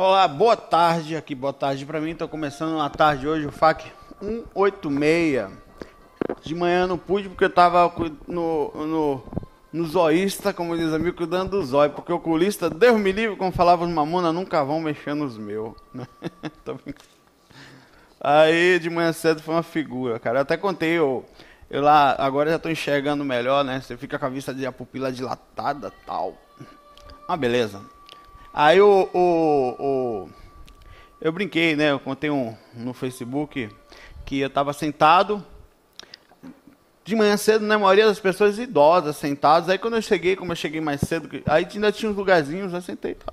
Olá, boa tarde. Aqui, boa tarde para mim. Tô começando uma tarde hoje, o FAC 186. De manhã não pude porque eu tava no, no, no zoísta, como diz amigo, cuidando do zóio. Porque o oculista, Deus me livre, como falava os mamona, nunca vão mexer nos meus. Né? Aí de manhã cedo foi uma figura, cara. Eu até contei, eu, eu lá, agora já tô enxergando melhor, né? Você fica com a vista de a pupila dilatada tal. Ah, beleza. Aí o, o, o, eu brinquei, né? Eu contei um no Facebook que eu estava sentado de manhã cedo, né? Maioria das pessoas idosas sentadas. Aí quando eu cheguei, como eu cheguei mais cedo, aí ainda tinha uns lugarzinhos, eu sentei, tá?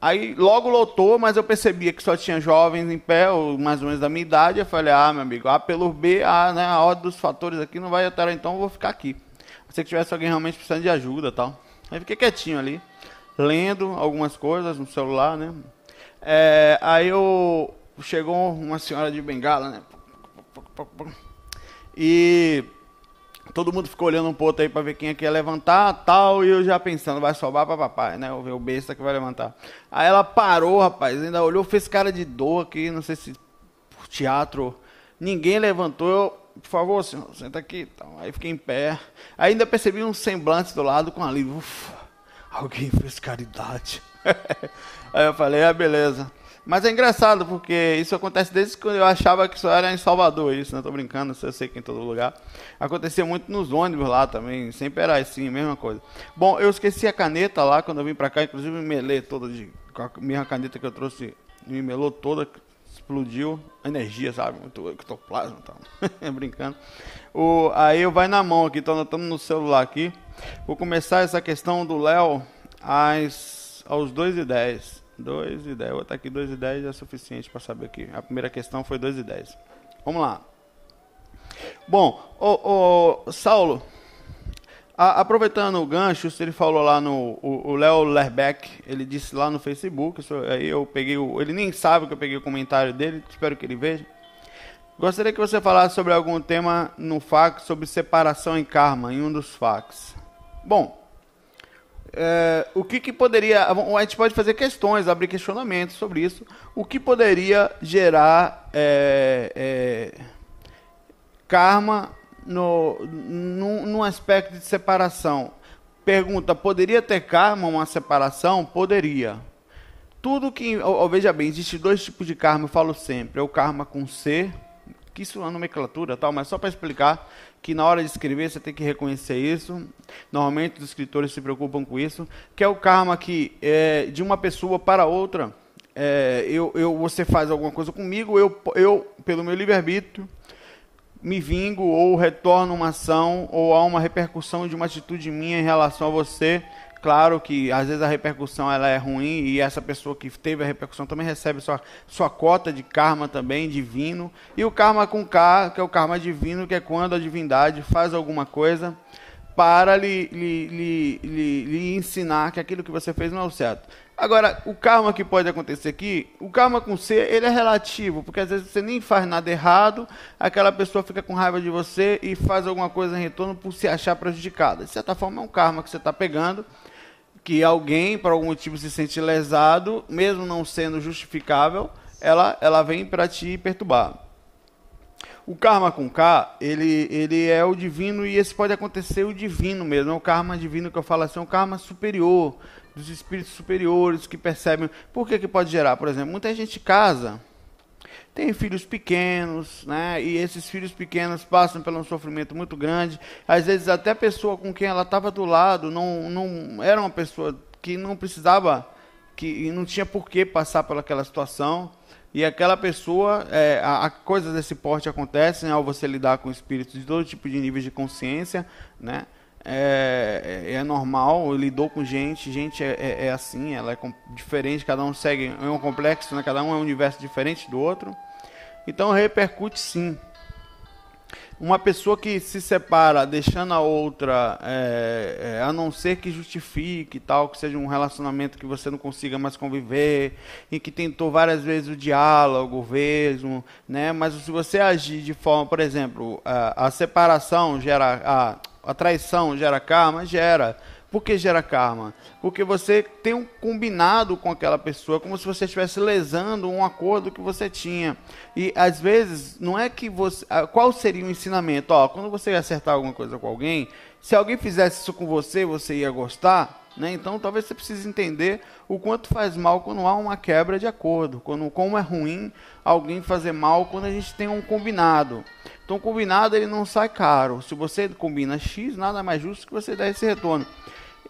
Aí logo lotou, mas eu percebia que só tinha jovens em pé, ou mais ou menos da minha idade. Eu falei, ah, meu amigo, A pelo B, a, né, a ordem dos fatores aqui não vai alterar, então eu vou ficar aqui. Se tivesse alguém realmente precisando de ajuda tal. Aí fiquei quietinho ali lendo algumas coisas no celular, né? É, aí eu chegou uma senhora de bengala, né? E todo mundo ficou olhando um pouco aí para ver quem é que ia levantar, tal, e eu já pensando, vai sobrar para papai, né? O besta que vai levantar. Aí ela parou, rapaz, ainda olhou, fez cara de dor aqui, não sei se por teatro. Ninguém levantou, eu, por favor, senhor, senta aqui. Então, aí fiquei em pé. Aí ainda percebi um semblante do lado com alívio. Ufa alguém fez caridade. Aí eu falei, ah, beleza. Mas é engraçado, porque isso acontece desde quando eu achava que só era em Salvador, isso, não né? tô brincando, eu sei que em todo lugar. Acontecia muito nos ônibus lá também, sempre era assim, mesma coisa. Bom, eu esqueci a caneta lá quando eu vim pra cá, inclusive me melei toda de. Com a mesma caneta que eu trouxe, me melou toda, explodiu. Energia, sabe? Muito ectoplasma e tal. brincando. O, aí eu vai na mão aqui, tô anotando no celular aqui. Vou começar essa questão do Léo às, aos 2 e 10. 2 e 10. Vou estar aqui 2 e 10 é suficiente para saber aqui. A primeira questão foi 2 e 10. Vamos lá. Bom, o, o Saulo, a, aproveitando o gancho, ele falou lá no. O Léo Lerbeck, ele disse lá no Facebook. Isso, aí eu peguei o. Ele nem sabe que eu peguei o comentário dele, espero que ele veja. Gostaria que você falasse sobre algum tema no fax sobre separação em karma, em um dos fax. Bom, é, o que, que poderia. A gente pode fazer questões, abrir questionamentos sobre isso. O que poderia gerar é, é, karma no, no, num aspecto de separação? Pergunta: poderia ter karma uma separação? Poderia. Tudo que. Ou, veja bem, existe dois tipos de karma, eu falo sempre: é o karma com C, que isso é uma nomenclatura tal, mas só para explicar que na hora de escrever você tem que reconhecer isso. Normalmente os escritores se preocupam com isso, que é o karma que é, de uma pessoa para outra, é, eu, eu, você faz alguma coisa comigo, eu, eu pelo meu livre-arbítrio, me vingo ou retorno uma ação ou há uma repercussão de uma atitude minha em relação a você Claro que às vezes a repercussão ela é ruim e essa pessoa que teve a repercussão também recebe sua, sua cota de karma também divino. E o karma com K, que é o karma divino, que é quando a divindade faz alguma coisa para lhe, lhe, lhe, lhe, ensinar que aquilo que você fez não é o certo. Agora, o karma que pode acontecer aqui, o karma com C, ele é relativo, porque às vezes você nem faz nada errado, aquela pessoa fica com raiva de você e faz alguma coisa em retorno por se achar prejudicada. De certa forma, é um karma que você está pegando que alguém, por algum motivo, se sente lesado, mesmo não sendo justificável, ela, ela vem para te perturbar. O karma com K, ele, ele é o divino e esse pode acontecer o divino mesmo. É o karma divino que eu falo assim, é o karma superior, dos espíritos superiores que percebem. Por que, que pode gerar? Por exemplo, muita gente casa tem filhos pequenos, né? E esses filhos pequenos passam por um sofrimento muito grande. Às vezes até a pessoa com quem ela estava do lado não, não era uma pessoa que não precisava que não tinha por que passar pelaquela situação. E aquela pessoa, é, a, a, coisas desse porte acontecem ao você lidar com espíritos de todo tipo de níveis de consciência, né? É, é, é normal, lidou com gente, gente é, é, é assim, ela é diferente, cada um segue, é um complexo, né? cada um é um universo diferente do outro. Então repercute sim uma pessoa que se separa deixando a outra, é, é, a não ser que justifique tal, que seja um relacionamento que você não consiga mais conviver, e que tentou várias vezes o diálogo mesmo, né? Mas se você agir de forma, por exemplo, a, a separação gera, a, a traição gera karma, gera. Por que gera karma? Porque você tem um combinado com aquela pessoa, como se você estivesse lesando um acordo que você tinha. E às vezes, não é que você. Ah, qual seria o ensinamento? Ó, quando você ia acertar alguma coisa com alguém, se alguém fizesse isso com você, você ia gostar? Né? Então, talvez você precise entender o quanto faz mal quando há uma quebra de acordo, quando como é ruim alguém fazer mal quando a gente tem um combinado. Então, combinado ele não sai caro. Se você combina X, nada mais justo que você dar esse retorno.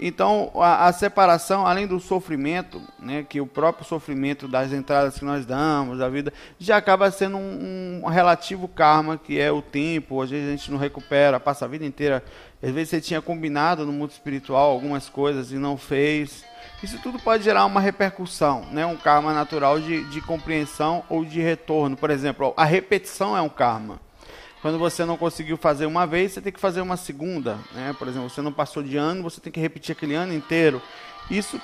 Então, a, a, separação, além do sofrimento, né, que o próprio sofrimento das entradas que nós damos, da vida, já acaba sendo um, um, relativo karma, que é o tempo. Às vezes a gente não recupera, passa a vida inteira. Às vezes você tinha combinado no mundo espiritual algumas coisas e não fez. Isso tudo pode gerar uma repercussão, né, um karma natural de, de compreensão ou de retorno. Por exemplo, a repetição é um karma. Quando você não conseguiu fazer uma vez, você tem que fazer uma segunda. Né? Por exemplo, você não passou de ano, você tem que repetir aquele ano inteiro. Isso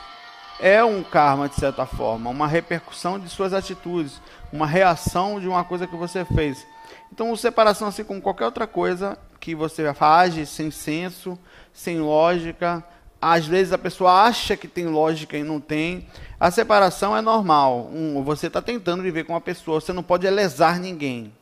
é um karma, de certa forma, uma repercussão de suas atitudes, uma reação de uma coisa que você fez. Então, separação, assim como qualquer outra coisa que você age sem senso, sem lógica, às vezes a pessoa acha que tem lógica e não tem. A separação é normal. Um, você está tentando viver com uma pessoa, você não pode lesar ninguém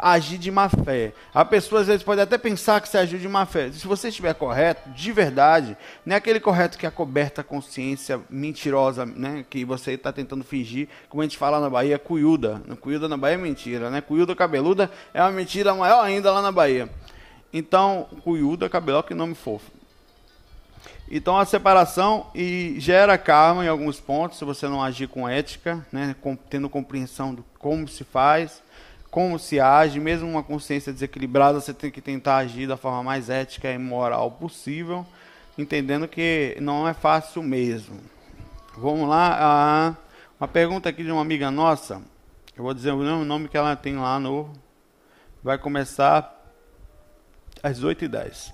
agir de má fé. A pessoa às vezes pode até pensar que você agiu de má fé. Se você estiver correto, de verdade, não é aquele correto que é coberta a consciência mentirosa, né, que você está tentando fingir, como a gente fala na Bahia, cuiuda. Cuiuda na Bahia é mentira, né? Cuiuda cabeluda é uma mentira maior ainda lá na Bahia. Então, cuiuda, cabelo, que nome fofo. Então a separação e gera karma em alguns pontos, se você não agir com ética, né, com, tendo compreensão do como se faz como se age, mesmo uma consciência desequilibrada, você tem que tentar agir da forma mais ética e moral possível, entendendo que não é fácil mesmo. Vamos lá, uma pergunta aqui de uma amiga nossa, eu vou dizer o nome que ela tem lá no. Vai começar às 8h10.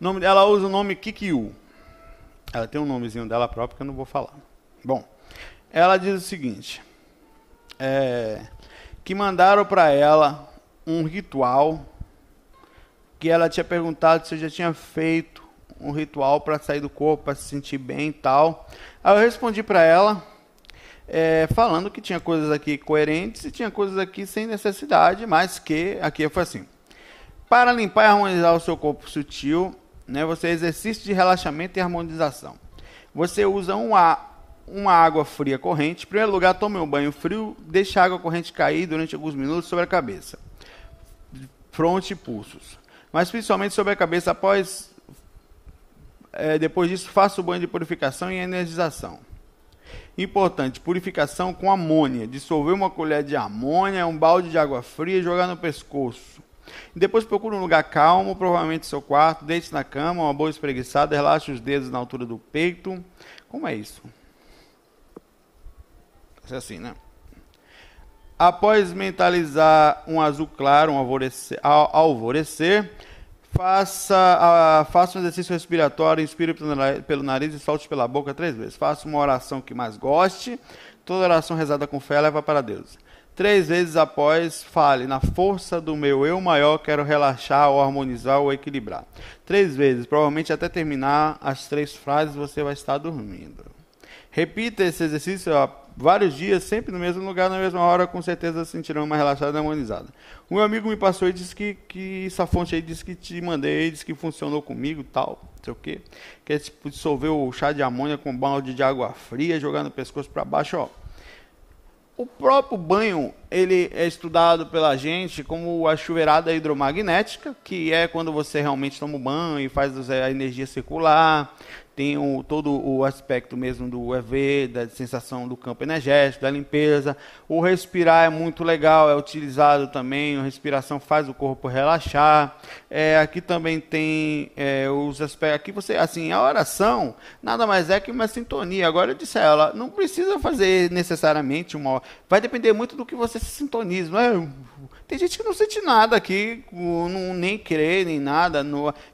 O nome dela usa o nome Kikiu. Ela tem um nomezinho dela próprio que eu não vou falar. Bom, ela diz o seguinte: é, que mandaram para ela um ritual que ela tinha perguntado se eu já tinha feito um ritual para sair do corpo, para se sentir bem e tal. Aí eu respondi para ela, é, falando que tinha coisas aqui coerentes e tinha coisas aqui sem necessidade, mas que aqui foi assim: para limpar e harmonizar o seu corpo sutil, né, você exercício de relaxamento e harmonização. Você usa um, a, uma água fria corrente. Em primeiro lugar, tome um banho frio, deixe a água corrente cair durante alguns minutos sobre a cabeça, fronte e pulsos. Mas principalmente sobre a cabeça após. É, depois disso, faça o banho de purificação e energização. Importante, purificação com amônia. Dissolver uma colher de amônia, um balde de água fria e jogar no pescoço. Depois procure um lugar calmo, provavelmente seu quarto, deite na cama, uma boa espreguiçada, relaxe os dedos na altura do peito. Como é isso? É assim, né? Após mentalizar um azul claro, um alvorecer, alvorecer faça, faça um exercício respiratório, inspire pelo nariz e solte pela boca três vezes. Faça uma oração que mais goste. Toda oração rezada com fé leva para Deus. Três vezes após, fale: Na força do meu eu maior, quero relaxar, ou harmonizar, ou equilibrar. Três vezes, provavelmente até terminar as três frases, você vai estar dormindo. Repita esse exercício vários dias, sempre no mesmo lugar, na mesma hora, com certeza sentirão uma relaxada harmonizada. Um amigo me passou e disse que, que essa fonte aí disse que te mandei, disse que funcionou comigo tal, não sei o quê. Que é tipo dissolver o chá de amônia com balde de água fria, jogar no pescoço para baixo, ó. O próprio banho ele é estudado pela gente como a chuveirada hidromagnética, que é quando você realmente toma banho e faz a energia circular tem o, todo o aspecto mesmo do EV, da sensação do campo energético, da limpeza. O respirar é muito legal, é utilizado também, a respiração faz o corpo relaxar. É, aqui também tem é, os aspectos. Aqui você, assim, a oração nada mais é que uma sintonia. Agora eu disse a ela, não precisa fazer necessariamente uma. Vai depender muito do que você se sintoniza. Não é tem gente que não sente nada aqui, não, nem crê, nem nada.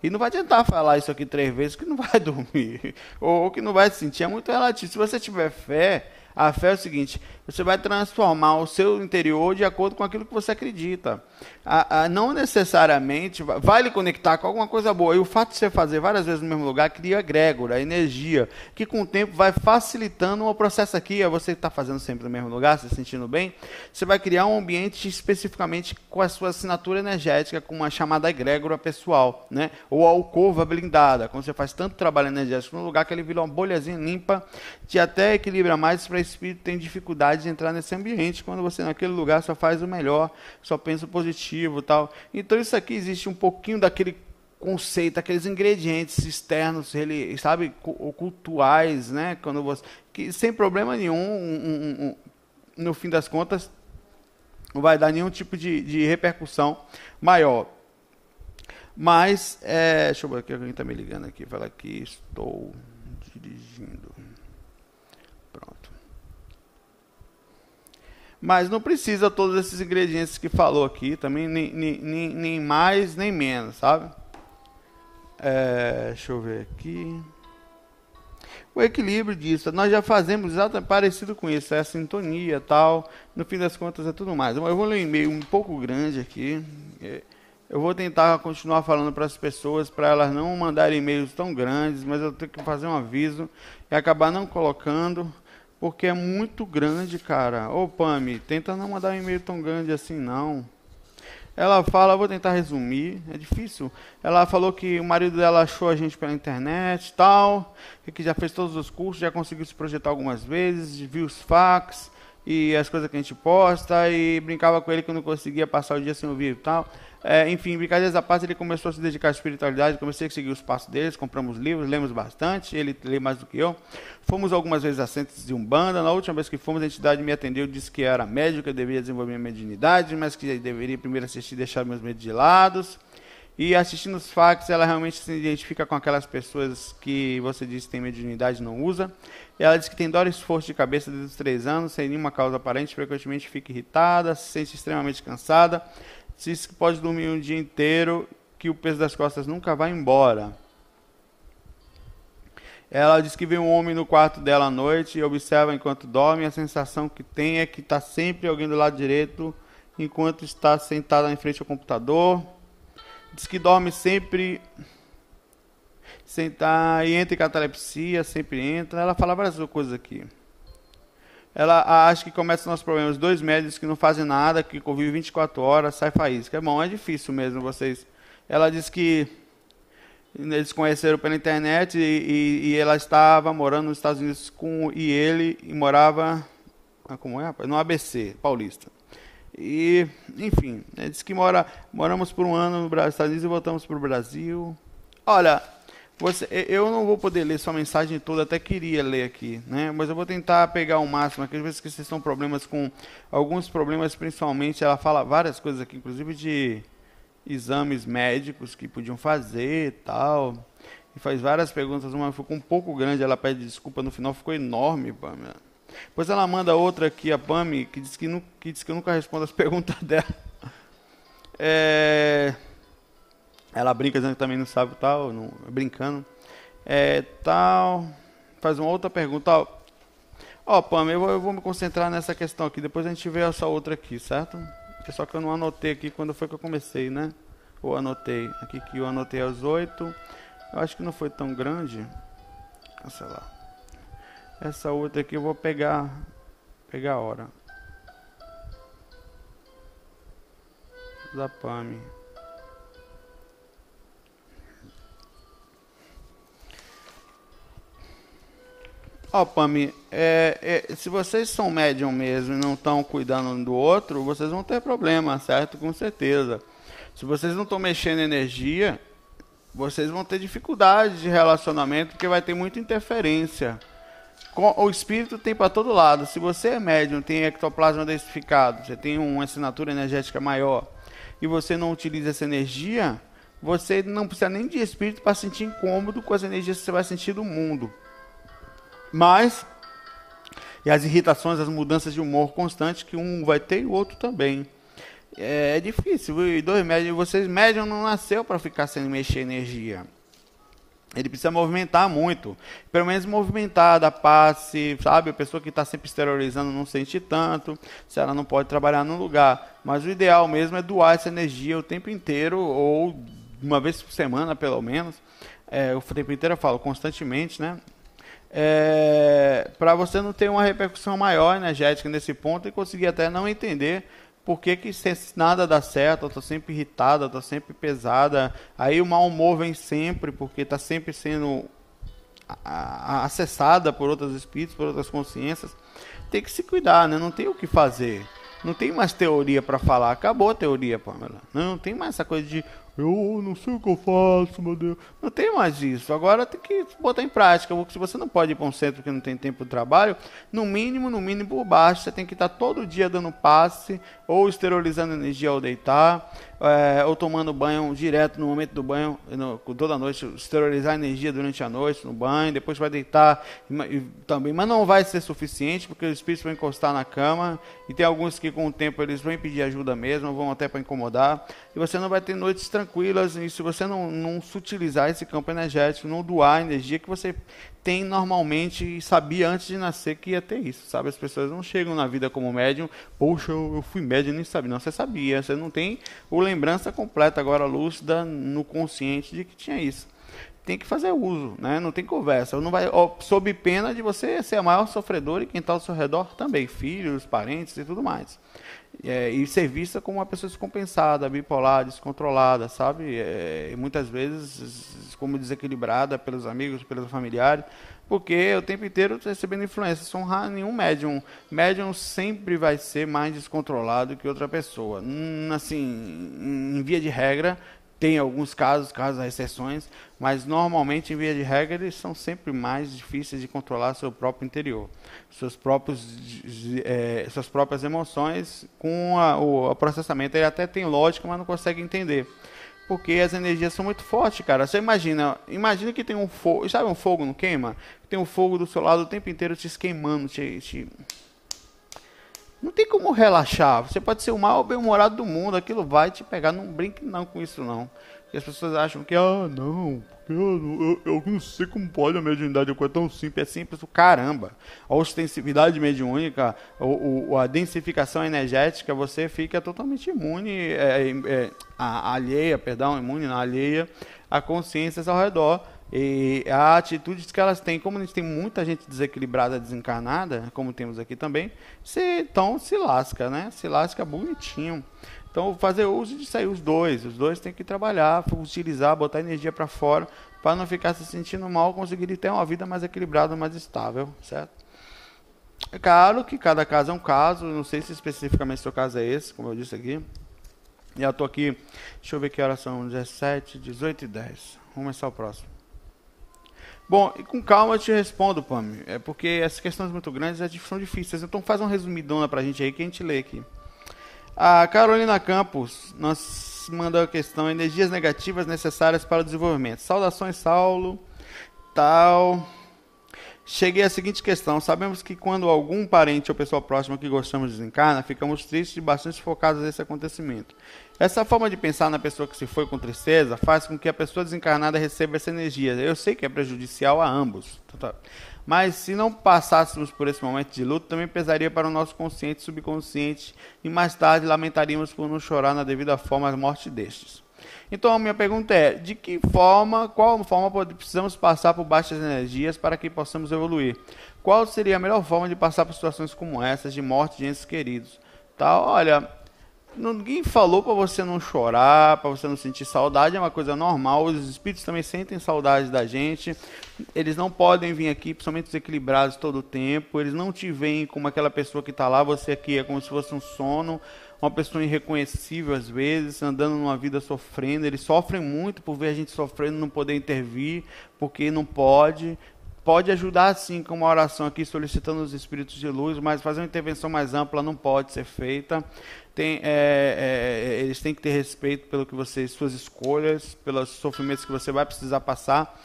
E não vai tentar falar isso aqui três vezes que não vai dormir. Ou, ou que não vai sentir. É muito relativo. Se você tiver fé, a fé é o seguinte: você vai transformar o seu interior de acordo com aquilo que você acredita. A, a, não necessariamente vai lhe conectar com alguma coisa boa. E o fato de você fazer várias vezes no mesmo lugar cria egrégora, energia, que com o tempo vai facilitando o processo aqui. É você está fazendo sempre no mesmo lugar, se sentindo bem. Você vai criar um ambiente especificamente com a sua assinatura energética, com uma chamada egrégora pessoal, né? ou alcova blindada. Quando você faz tanto trabalho energético no lugar que ele vira uma bolhazinha limpa, te até equilibra mais para o espírito tem dificuldade de entrar nesse ambiente quando você naquele lugar só faz o melhor, só pensa o positivo, tal. Então isso aqui existe um pouquinho daquele conceito, aqueles ingredientes externos, ele sabe, cultuais, né? Quando você que sem problema nenhum, um, um, um, no fim das contas, não vai dar nenhum tipo de, de repercussão maior. Mas, é, deixa eu ver aqui, alguém está me ligando aqui, fala que estou dirigindo. Mas não precisa todos esses ingredientes que falou aqui, também nem, nem, nem mais nem menos, sabe? É, deixa eu ver aqui. O equilíbrio disso, nós já fazemos exatamente parecido com isso, é a sintonia tal. No fim das contas é tudo mais. Eu vou ler um e-mail um pouco grande aqui. É, eu vou tentar continuar falando para as pessoas, para elas não mandarem e-mails tão grandes, mas eu tenho que fazer um aviso e acabar não colocando porque é muito grande, cara. Ô, Pami, tenta não mandar um e-mail tão grande assim, não. Ela fala, vou tentar resumir, é difícil. Ela falou que o marido dela achou a gente pela internet tal, que já fez todos os cursos, já conseguiu se projetar algumas vezes, viu os fax e as coisas que a gente posta e brincava com ele que não conseguia passar o dia sem ouvir e tal. É, enfim, brincadeiras à parte, ele começou a se dedicar à espiritualidade, comecei a seguir os passos deles, compramos livros, lemos bastante, ele lê mais do que eu. Fomos algumas vezes a centros de Umbanda, na última vez que fomos, a entidade me atendeu, disse que era médico, que eu deveria desenvolver minha mediunidade, mas que deveria primeiro assistir deixar meus medos de lado. E assistindo os fax, ela realmente se identifica com aquelas pessoas que você disse que tem mediunidade e não usa. E ela diz que tem dor e esforço de cabeça desde os três anos, sem nenhuma causa aparente, frequentemente fica irritada, se sente extremamente cansada que pode dormir um dia inteiro, que o peso das costas nunca vai embora. Ela diz que vê um homem no quarto dela à noite e observa enquanto dorme. A sensação que tem é que está sempre alguém do lado direito enquanto está sentada em frente ao computador. Diz que dorme sempre sentar e entra em catalepsia, sempre entra. Ela fala várias coisas aqui ela acha que começam os problemas. Dois médicos que não fazem nada, que convivem 24 horas, sai faísca. É bom, é difícil mesmo vocês. Ela diz que eles conheceram pela internet e, e, e, ela estava morando nos Estados Unidos com e ele e morava como é no ABC Paulista e enfim ele disse que mora moramos por um ano nos Estados Unidos e voltamos para o Brasil olha você, eu não vou poder ler sua mensagem toda, até queria ler aqui, né? Mas eu vou tentar pegar o máximo. Aqui, às vezes que vocês estão problemas com alguns problemas, principalmente, ela fala várias coisas aqui, inclusive de exames médicos que podiam fazer, tal. E faz várias perguntas, uma ficou um pouco grande, ela pede desculpa no final, ficou enorme, Pamela. Depois ela manda outra aqui, a Pami, que diz que, não, que diz que eu nunca respondo as perguntas dela. É, ela brinca dizendo que também não sabe tal, não, brincando. É, tal. Faz uma outra pergunta. Ó, ó Pam, eu vou, eu vou me concentrar nessa questão aqui. Depois a gente vê essa outra aqui, certo? É só que eu não anotei aqui quando foi que eu comecei, né? Ou anotei. Aqui que eu anotei às oito. Eu acho que não foi tão grande. Sei lá. Essa outra aqui eu vou pegar. Pegar a hora. Da PAMI. Ó, Ó, Pami, é, é, se vocês são médium mesmo e não estão cuidando um do outro, vocês vão ter problema, certo? Com certeza. Se vocês não estão mexendo energia, vocês vão ter dificuldade de relacionamento, porque vai ter muita interferência. O espírito tem para todo lado. Se você é médium, tem ectoplasma densificado, você tem uma assinatura energética maior, e você não utiliza essa energia, você não precisa nem de espírito para sentir incômodo com as energias que você vai sentir do mundo. Mas, e as irritações, as mudanças de humor constantes que um vai ter e o outro também. É, é difícil, e dois médios, vocês médium não nasceu para ficar sem mexer energia. Ele precisa movimentar muito. Pelo menos movimentar, dar passe, sabe? A pessoa que está sempre exteriorizando não sente tanto, se ela não pode trabalhar num lugar. Mas o ideal mesmo é doar essa energia o tempo inteiro, ou uma vez por semana, pelo menos. É, o tempo inteiro eu falo constantemente, né? É, para você não ter uma repercussão maior energética nesse ponto e conseguir até não entender por que, que nada dá certo, eu tô sempre irritada, tô sempre pesada. Aí o mau humor vem sempre, porque está sempre sendo acessada por outros espíritos, por outras consciências. Tem que se cuidar, né? Não tem o que fazer. Não tem mais teoria para falar. Acabou a teoria, Pamela. Não, não tem mais essa coisa de eu não sei o que eu faço, meu Deus. Não tem mais isso. Agora tem que botar em prática. Se você não pode ir para um centro que não tem tempo de trabalho, no mínimo, no mínimo por baixo, você tem que estar todo dia dando passe ou esterilizando energia ao deitar é, ou tomando banho direto no momento do banho, no, toda noite, esterilizar energia durante a noite no banho, depois vai deitar e, também, mas não vai ser suficiente porque os espíritos vão encostar na cama e tem alguns que com o tempo eles vão pedir ajuda mesmo, vão até para incomodar e você não vai ter noites tranquilas e se você não, não sutilizar esse campo energético, não doar a energia que você tem normalmente sabia antes de nascer que ia ter isso, sabe? As pessoas não chegam na vida como médium, poxa, eu, fui médium nem sabia. Não, você sabia, você não tem o lembrança completa agora lúcida no consciente de que tinha isso. Tem que fazer uso, né? Não tem conversa. Não vai, ó, sob pena de você ser a maior sofredor e quem está ao seu redor também, filhos, parentes e tudo mais. É, e ser vista como uma pessoa descompensada, bipolar, descontrolada, sabe? É, muitas vezes como desequilibrada pelos amigos, pelos familiares, porque o tempo inteiro recebendo influência. São nenhum médium. Médium sempre vai ser mais descontrolado que outra pessoa. Hum, assim, em via de regra, tem alguns casos, casos exceções, mas normalmente, em via de regra, eles são sempre mais difíceis de controlar seu próprio interior, seus próprios, é, suas próprias emoções, com a, o, o processamento. Ele até tem lógica, mas não consegue entender porque as energias são muito fortes, cara. Você imagina, imagina que tem um fogo, sabe um fogo não queima? Tem um fogo do seu lado o tempo inteiro te esquemando, te, te... Não tem como relaxar. Você pode ser o mal bem-humorado do mundo, aquilo vai te pegar. Não brinque não com isso não. Porque as pessoas acham que, ah, não, eu, eu, eu, não sei como pode a mediunidade, é tão simples, é simples o caramba. A ostensividade mediúnica, o, o, a densificação energética, você fica totalmente imune, é, é, a, alheia, perdão, imune, na alheia, a consciências ao redor. E a atitude que elas têm, como a gente tem muita gente desequilibrada, desencarnada, como temos aqui também, se, então se lasca, né? Se lasca bonitinho. Então, fazer uso de sair os dois. Os dois têm que trabalhar, utilizar, botar energia para fora, para não ficar se sentindo mal, conseguir ter uma vida mais equilibrada, mais estável, certo? É claro que cada caso é um caso, não sei se especificamente seu caso é esse, como eu disse aqui. E eu estou aqui, deixa eu ver que horas são, 17, 18 e 10. Vamos começar o próximo. Bom, e com calma eu te respondo, Pami. É porque essas questões muito grandes são difíceis. Então faz uma resumidona pra gente aí que a gente lê aqui. A Carolina Campos nos mandou a questão: energias negativas necessárias para o desenvolvimento. Saudações, Saulo. Tal. Cheguei à seguinte questão: sabemos que quando algum parente ou pessoa próxima que gostamos desencarna, ficamos tristes e bastante focados nesse acontecimento. Essa forma de pensar na pessoa que se foi com tristeza faz com que a pessoa desencarnada receba essa energia. Eu sei que é prejudicial a ambos. Tá, tá. Mas se não passássemos por esse momento de luto, também pesaria para o nosso consciente e subconsciente, e mais tarde lamentaríamos por não chorar na devida forma a morte destes. Então a minha pergunta é: de que forma, qual forma precisamos passar por baixas energias para que possamos evoluir? Qual seria a melhor forma de passar por situações como essas de morte de entes queridos? Tá, olha, Ninguém falou para você não chorar, para você não sentir saudade, é uma coisa normal. Os espíritos também sentem saudade da gente. Eles não podem vir aqui, principalmente desequilibrados todo o tempo. Eles não te veem como aquela pessoa que está lá, você aqui é como se fosse um sono, uma pessoa irreconhecível às vezes, andando numa vida sofrendo. Eles sofrem muito por ver a gente sofrendo, não poder intervir, porque não pode pode ajudar sim com uma oração aqui solicitando os espíritos de luz, mas fazer uma intervenção mais ampla não pode ser feita. Tem, é, é, eles têm que ter respeito pelo que você, suas escolhas, pelos sofrimentos que você vai precisar passar.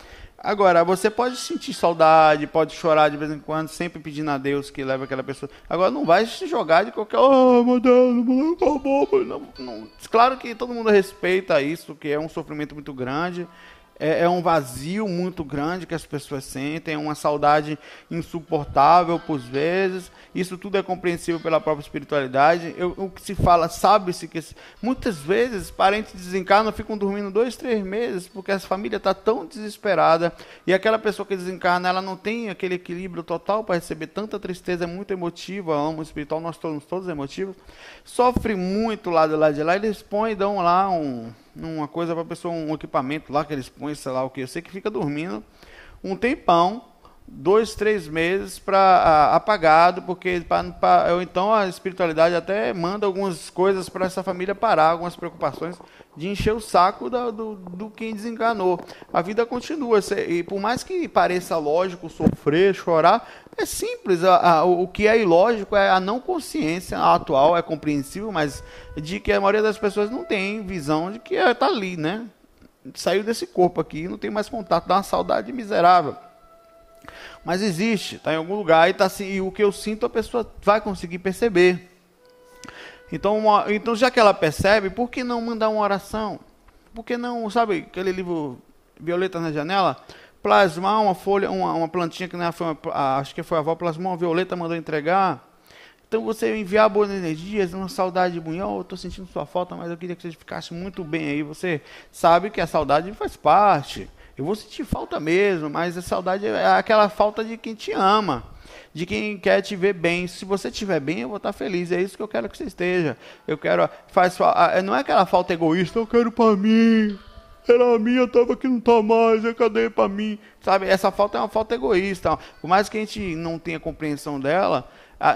Agora, você pode sentir saudade, pode chorar de vez em quando, sempre pedindo a Deus que leve aquela pessoa. Agora, não vai se jogar de qualquer. Oh, meu Deus, não, não. Claro que todo mundo respeita isso, que é um sofrimento muito grande é, é, um vazio muito grande que as pessoas sentem, é uma saudade insuportável por vezes. Isso tudo é compreensível pela própria espiritualidade. Eu, o que se fala, sabe-se que muitas vezes parentes desencarnam, ficam dormindo dois, três meses, porque a família está tão desesperada e aquela pessoa que desencarna, ela não tem aquele equilíbrio total para receber tanta tristeza, é muito emotiva, amo espiritual, nós somos todos emotivos, sofre muito lá de lá de lá, eles põem, dão lá um uma coisa para a pessoa, um equipamento lá que eles põem, sei lá o que, eu sei que fica dormindo um tempão, dois, três meses para apagado, porque pra, pra, ou então a espiritualidade até manda algumas coisas para essa família parar, algumas preocupações de encher o saco da, do, do quem desenganou. A vida continua, e por mais que pareça lógico sofrer, chorar, é simples. A, a, o que é ilógico é a não consciência atual, é compreensível, mas de que a maioria das pessoas não tem visão de que está ali, né? Saiu desse corpo aqui, não tem mais contato, dá uma saudade miserável. Mas existe, está em algum lugar e, tá, assim, e o que eu sinto a pessoa vai conseguir perceber. Então, uma, então, já que ela percebe, por que não mandar uma oração? Por que não, sabe, aquele livro Violeta na Janela? Plasmar uma folha, uma, uma plantinha que não foi uma, acho que foi a avó, plasmou uma violeta, mandou entregar. Então você enviar boas energias, uma saudade de oh, eu estou sentindo sua falta, mas eu queria que você ficasse muito bem aí. Você sabe que a saudade faz parte. Eu vou sentir falta mesmo, mas a saudade é aquela falta de quem te ama de quem quer te ver bem. Se você estiver bem, eu vou estar feliz. É isso que eu quero que você esteja. Eu quero. Faz, não é aquela falta egoísta, eu quero para mim. Era minha, tava aqui, não tá mais, é cadê para mim? Sabe, essa falta é uma falta egoísta. Por mais que a gente não tenha compreensão dela,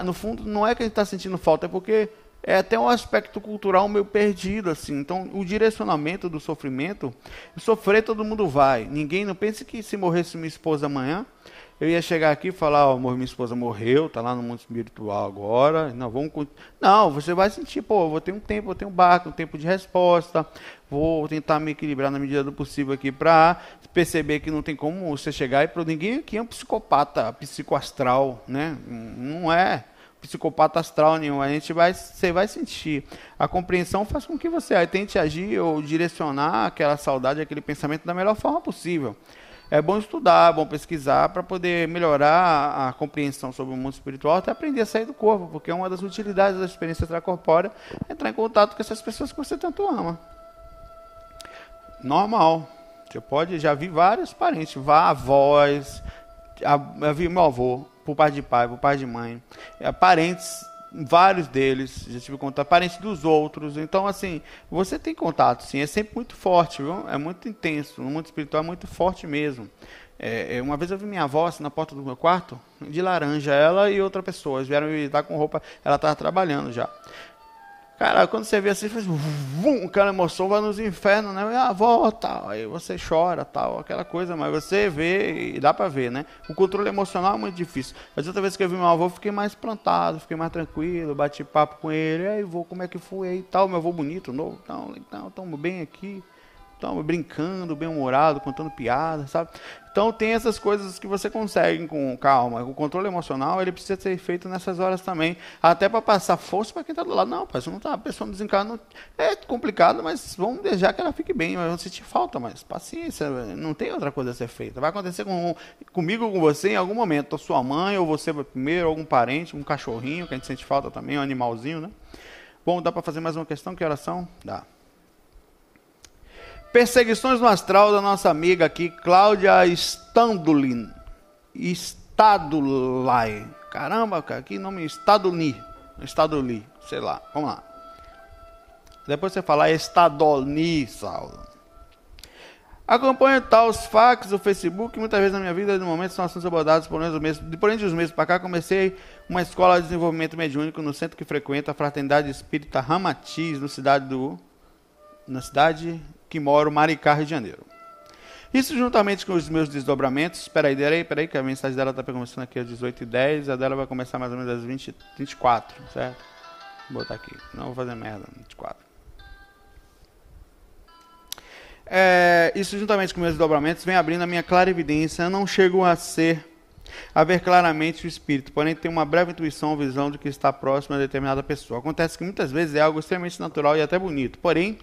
no fundo não é que a gente está sentindo falta, é porque é até um aspecto cultural meio perdido, assim. Então, o direcionamento do sofrimento, sofrer todo mundo vai. Ninguém não pense que se morresse minha esposa amanhã, eu ia chegar aqui e falar, ó, oh, minha esposa morreu, tá lá no mundo espiritual agora. Não, vamos Não, você vai sentir, pô, vou ter um tempo, vou ter um barco, um tempo de resposta. Vou tentar me equilibrar na medida do possível aqui para perceber que não tem como você chegar e para ninguém aqui é um psicopata, psicoastral, né? Não é psicopata astral nenhum. A gente vai, você vai sentir. A compreensão faz com que você tente agir ou direcionar aquela saudade, aquele pensamento da melhor forma possível é bom estudar, é bom pesquisar para poder melhorar a compreensão sobre o mundo espiritual, até aprender a sair do corpo, porque é uma das utilidades da experiência extracorpórea é entrar em contato com essas pessoas que você tanto ama. Normal. Você pode, já vi vários parentes, vá avós, já vi meu avô, por pai de pai, por pai de mãe, é, parentes vários deles, já tive contato, parentes dos outros. Então, assim, você tem contato, sim, é sempre muito forte, viu? É muito intenso. No mundo espiritual é muito forte mesmo. É, é uma vez eu vi minha avó assim, na porta do meu quarto, de laranja, ela e outra pessoa. Eles vieram me visitar com roupa, ela estava trabalhando já. Cara, quando você vê assim, faz vum, aquela emoção vai nos infernos, né? A avó, tal, aí você chora, tal, aquela coisa, mas você vê e dá pra ver, né? O controle emocional é muito difícil. Mas outra vez que eu vi meu avô, fiquei mais plantado, fiquei mais tranquilo, bati papo com ele, aí vou, como é que foi aí, tal, meu avô bonito, novo, então, então, estamos bem aqui. Então, brincando, bem-humorado, contando piadas, sabe? Então tem essas coisas que você consegue com calma. O controle emocional, ele precisa ser feito nessas horas também, até para passar força para quem está do lado. Não, pai, não tá, a pessoa desencarna. É complicado, mas vamos deixar que ela fique bem. Vamos sentir falta, mas paciência, não tem outra coisa a ser feita. Vai acontecer com, comigo ou com você em algum momento. Ou sua mãe, ou você primeiro, algum parente, um cachorrinho, que a gente sente falta também, um animalzinho, né? Bom, dá para fazer mais uma questão? Que oração? Dá. Perseguições no astral da nossa amiga aqui, Cláudia Standulin. Estadulai. Caramba, cara, que nome Estaduni. Estaduli, sei lá. Vamos lá. Depois você fala estadoni, Saulo. Acompanho tal os fax, o Facebook, muitas vezes na minha vida, no momento, são assuntos abordados por menos meses. Depois de uns meses para cá, comecei uma escola de desenvolvimento mediúnico no centro que frequenta a Fraternidade Espírita Ramatiz, no cidade do, na cidade que moro, Maricá, Rio de Janeiro. Isso juntamente com os meus desdobramentos. Espera aí, peraí, peraí, que a mensagem dela está começando aqui às 18h10, a dela vai começar mais ou menos às 20, 24, certo? Vou botar aqui, não vou fazer merda, 24. É, isso juntamente com meus desdobramentos vem abrindo a minha clara evidência. Eu não chego a ser, a ver claramente o espírito, porém tenho uma breve intuição ou visão de que está próximo a determinada pessoa. Acontece que muitas vezes é algo extremamente natural e até bonito, porém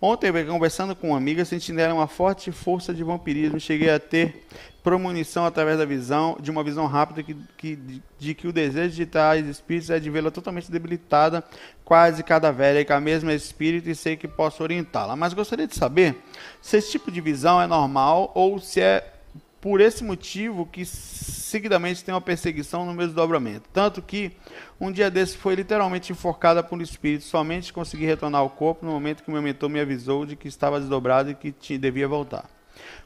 Ontem, conversando com uma amiga, senti nela uma forte força de vampirismo. Cheguei a ter premonição através da visão, de uma visão rápida que, que, de, de que o desejo de tais espíritos é de vê-la totalmente debilitada, quase cadáver, que a mesma espírito e sei que posso orientá-la. Mas gostaria de saber se esse tipo de visão é normal ou se é por esse motivo que seguidamente tem uma perseguição no meu desdobramento. Tanto que um dia desse foi literalmente enforcada por um espírito, somente consegui retornar ao corpo no momento que meu mentor me avisou de que estava desdobrado e que devia voltar.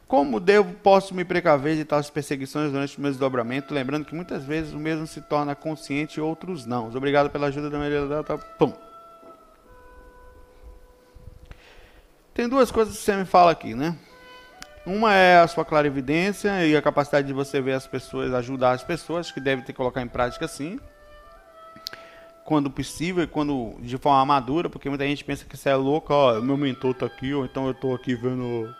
Como devo, posso me precaver de tais perseguições durante o meu desdobramento, lembrando que muitas vezes o mesmo se torna consciente e outros não. Obrigado pela ajuda da Maria Data. Pum. Tem duas coisas que você me fala aqui, né? Uma é a sua clarividência e a capacidade de você ver as pessoas, ajudar as pessoas, que deve ter que colocar em prática sim. Quando possível e quando de forma madura, porque muita gente pensa que você é louco, ó, meu mentor tá aqui, ou então eu tô aqui vendo.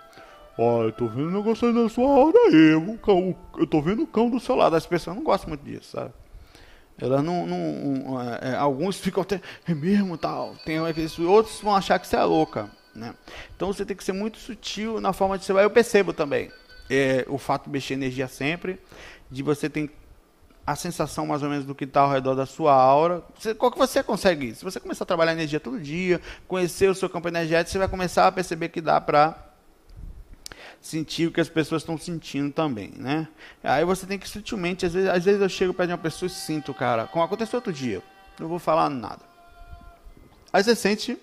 Ó, eu tô vendo um negócio aí na sua hora aí, o cão, eu tô vendo o cão do seu lado. As pessoas não gostam muito disso, sabe? Elas não. não é, é, alguns ficam até. É mesmo tal. Tem aqueles, outros vão achar que você é louca. Né? Então você tem que ser muito sutil na forma de você vai. Eu percebo também é, o fato de mexer energia sempre, de você ter a sensação mais ou menos do que está ao redor da sua aura. Você, qual que você consegue? Se você começar a trabalhar energia todo dia, conhecer o seu campo energético, você vai começar a perceber que dá para sentir o que as pessoas estão sentindo também, né? Aí você tem que sutilmente, às vezes, às vezes eu chego perto de uma pessoa e sinto, cara, como aconteceu outro dia, não vou falar nada. Aí você sente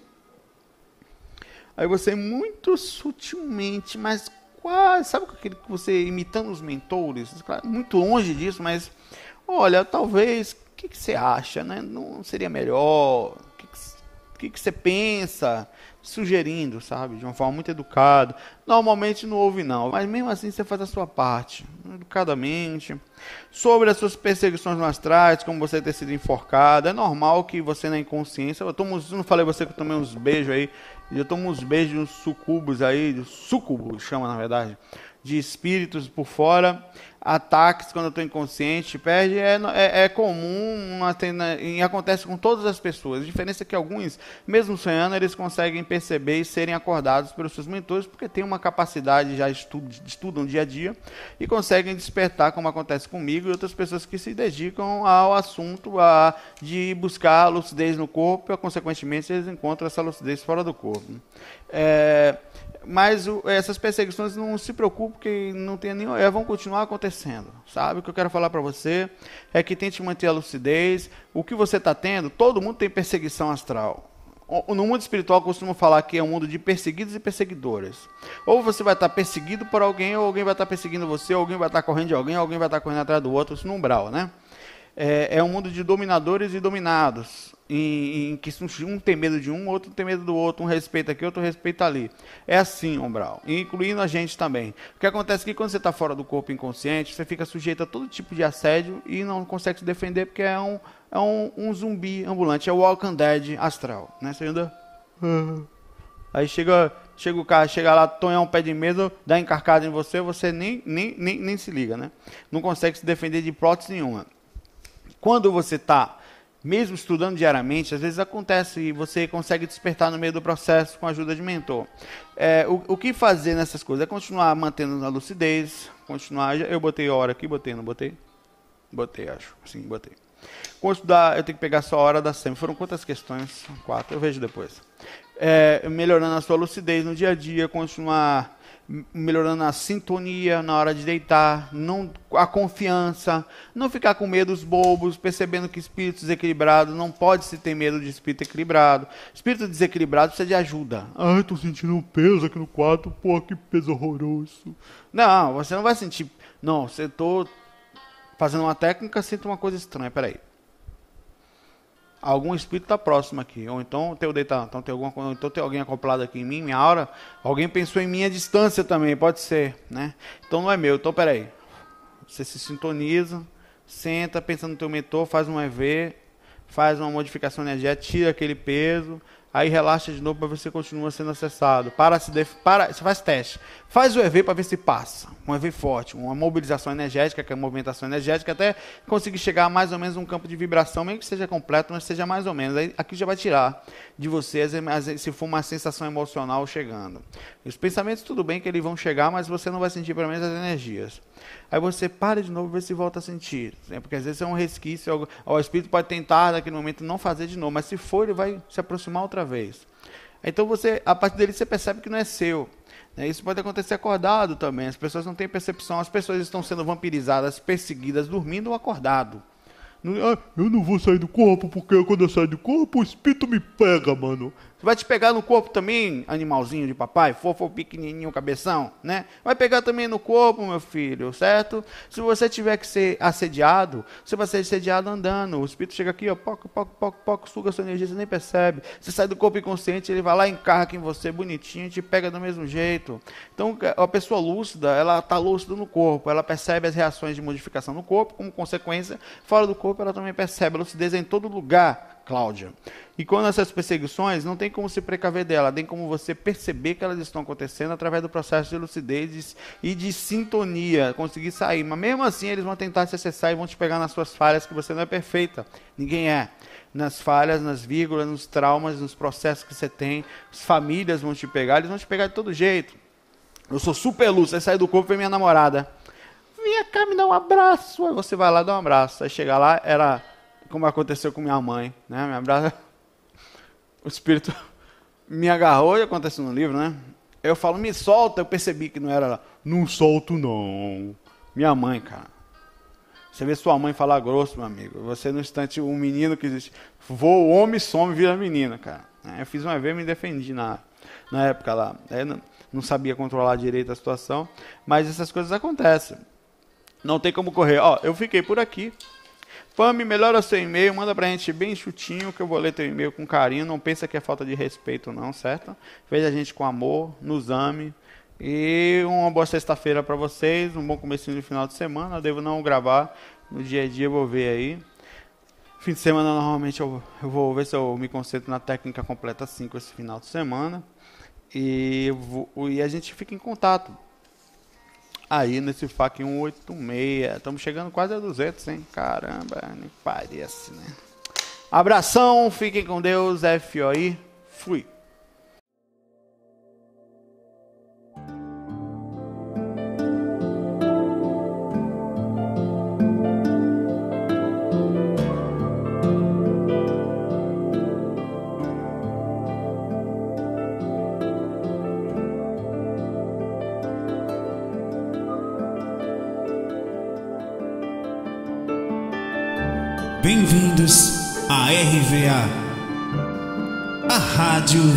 Aí você muito sutilmente, mas quase, sabe aquele que você imitando os mentores? Muito longe disso, mas olha, talvez, o que, que você acha, né? Não seria melhor? O que, que, que você pensa? Sugerindo, sabe, de uma forma muito educada. Normalmente não ouve não, mas mesmo assim você faz a sua parte, educadamente. Sobre as suas perseguições astrais, como você ter sido enforcado, é normal que você na inconsciência, eu tomo, não falei você que eu tomei uns beijos aí, eu tomo uns beijos uns sucubos aí, sucubos chama na verdade, de espíritos por fora, ataques quando eu estou inconsciente, perde, é, é, é comum e acontece com todas as pessoas. A diferença é que alguns, mesmo sonhando, eles conseguem perceber e serem acordados pelos seus mentores, porque têm uma capacidade, já estudam, estudam dia a dia e conseguem despertar, como acontece comigo e outras pessoas que se dedicam ao assunto a, de buscar lucidez no corpo e, consequentemente, eles encontram essa lucidez fora do corpo. É, mas o, essas perseguições não se preocupe porque não tem nenhum, é, vão continuar acontecendo, sabe? O que eu quero falar para você é que tente manter a lucidez. O que você está tendo, todo mundo tem perseguição astral. No mundo espiritual, costumo falar que é um mundo de perseguidos e perseguidores. Ou você vai estar tá perseguido por alguém, ou alguém vai estar tá perseguindo você, ou alguém vai estar tá correndo de alguém, ou alguém vai estar correndo atrás do outro, isso no umbral, né? É, é um mundo de dominadores e dominados em, em, que um tem medo de um, outro tem medo do outro, um respeita aqui, outro respeita ali. É assim, Umbral, incluindo a gente também. O que acontece é que quando você está fora do corpo inconsciente, você fica sujeito a todo tipo de assédio e não consegue se defender porque é um, é um, um zumbi ambulante, é o Walking Dead astral, né? Você ainda... Aí chega, chega o cara, chega lá, tonha um pé de medo, dá encarcada em você, você nem, nem, nem, nem se liga, né? Não consegue se defender de prótese nenhuma. Quando você está mesmo estudando diariamente, às vezes acontece e você consegue despertar no meio do processo com a ajuda de mentor. É, o, o, que fazer nessas coisas? É continuar mantendo a lucidez, continuar. Eu botei hora aqui, botei, não botei? Botei, acho. Sim, botei. Com estudar, eu tenho que pegar só a hora da SEM. Foram quantas questões? Quatro, eu vejo depois. É, melhorando a sua lucidez no dia a dia, continuar melhorando a sintonia na hora de deitar, não, a confiança, não ficar com medos bobos, percebendo que espírito desequilibrado não pode se ter medo de espírito equilibrado. Espírito desequilibrado precisa de ajuda. Ai, tô sentindo um peso aqui no quarto, pô, que peso horroroso. Não, você não vai sentir. Não, você tô fazendo uma técnica, sinto uma coisa estranha, peraí algum espírito está próximo aqui. Ou então tem, então tem alguma então tem alguém acoplado aqui em mim, minha aura. Alguém pensou em minha distância também, pode ser, né? Então não é meu. Então peraí. Você se sintoniza, senta, pensa no teu mentor, faz um EV, faz uma modificação energética, tira aquele peso, aí relaxa de novo para ver se continua sendo acessado. Para se def... para, você faz teste. Faz o EV para ver se passa. Um EV forte, uma mobilização energética, que é movimentação energética, até conseguir chegar a mais ou menos um campo de vibração, mesmo que seja completo, mas seja mais ou menos. Aí aqui já vai tirar de você se for uma sensação emocional chegando. Os pensamentos, tudo bem que eles vão chegar, mas você não vai sentir pelo menos as energias. Aí você para de novo e vê se volta a sentir. Né? Porque às vezes é um resquício, o espírito pode tentar naquele momento não fazer de novo, mas se for, ele vai se aproximar outra vez. Então você, a partir dele você percebe que não é seu. Né? Isso pode acontecer acordado também. As pessoas não têm percepção. As pessoas estão sendo vampirizadas, perseguidas, dormindo ou acordado. Ah, eu não vou sair do corpo porque quando eu saio do corpo o espírito me pega, mano. Você vai te pegar no corpo também, animalzinho de papai, fofo, pequenininho, cabeção, né? Vai pegar também no corpo, meu filho, certo? Se você tiver que ser assediado, você vai ser assediado andando. O espírito chega aqui, ó, poco, poco, poco, poco, suga sua energia, você nem percebe. Você sai do corpo inconsciente, ele vai lá, encarga em você, bonitinho, e te pega do mesmo jeito. Então, a pessoa lúcida, ela está lúcida no corpo, ela percebe as reações de modificação no corpo, como consequência, fora do corpo, ela também percebe a lucidez em todo lugar Cláudia. E quando essas perseguições, não tem como se precaver dela, tem como você perceber que elas estão acontecendo através do processo de lucidez e de sintonia, conseguir sair. Mas mesmo assim, eles vão tentar te acessar e vão te pegar nas suas falhas, que você não é perfeita. Ninguém é. Nas falhas, nas vírgulas, nos traumas, nos processos que você tem. As famílias vão te pegar, eles vão te pegar de todo jeito. Eu sou super luz, aí sai do corpo e minha namorada. Vem cá me dar um abraço. Aí você vai lá dar um abraço. Aí chega lá, era como aconteceu com minha mãe, né? Minha brasa, o espírito me agarrou e acontece no livro, né? Eu falo, me solta, eu percebi que não era lá. Não solto não. Minha mãe, cara. Você vê sua mãe falar grosso, meu amigo. Você no instante, um menino que existe. Voa, o homem some vira menina, cara. Eu fiz uma vez me defendi na, na época lá. não, não sabia controlar direito a situação. Mas essas coisas acontecem. Não tem como correr. Ó, eu fiquei por aqui. Fame, melhora seu e-mail, manda pra gente bem chutinho, que eu vou ler teu e-mail com carinho. Não pensa que é falta de respeito, não, certo? Veja a gente com amor, nos ame. E uma boa sexta-feira para vocês, um bom começo de final de semana. Eu devo não gravar no dia a dia, vou ver aí. Fim de semana, normalmente, eu, eu vou ver se eu me concentro na técnica completa 5 esse final de semana. E, vou, e a gente fica em contato aí nesse FAC 186. Estamos chegando quase a 200, hein? Caramba, nem parece, né? Abração, fiquem com Deus, FOI, fui.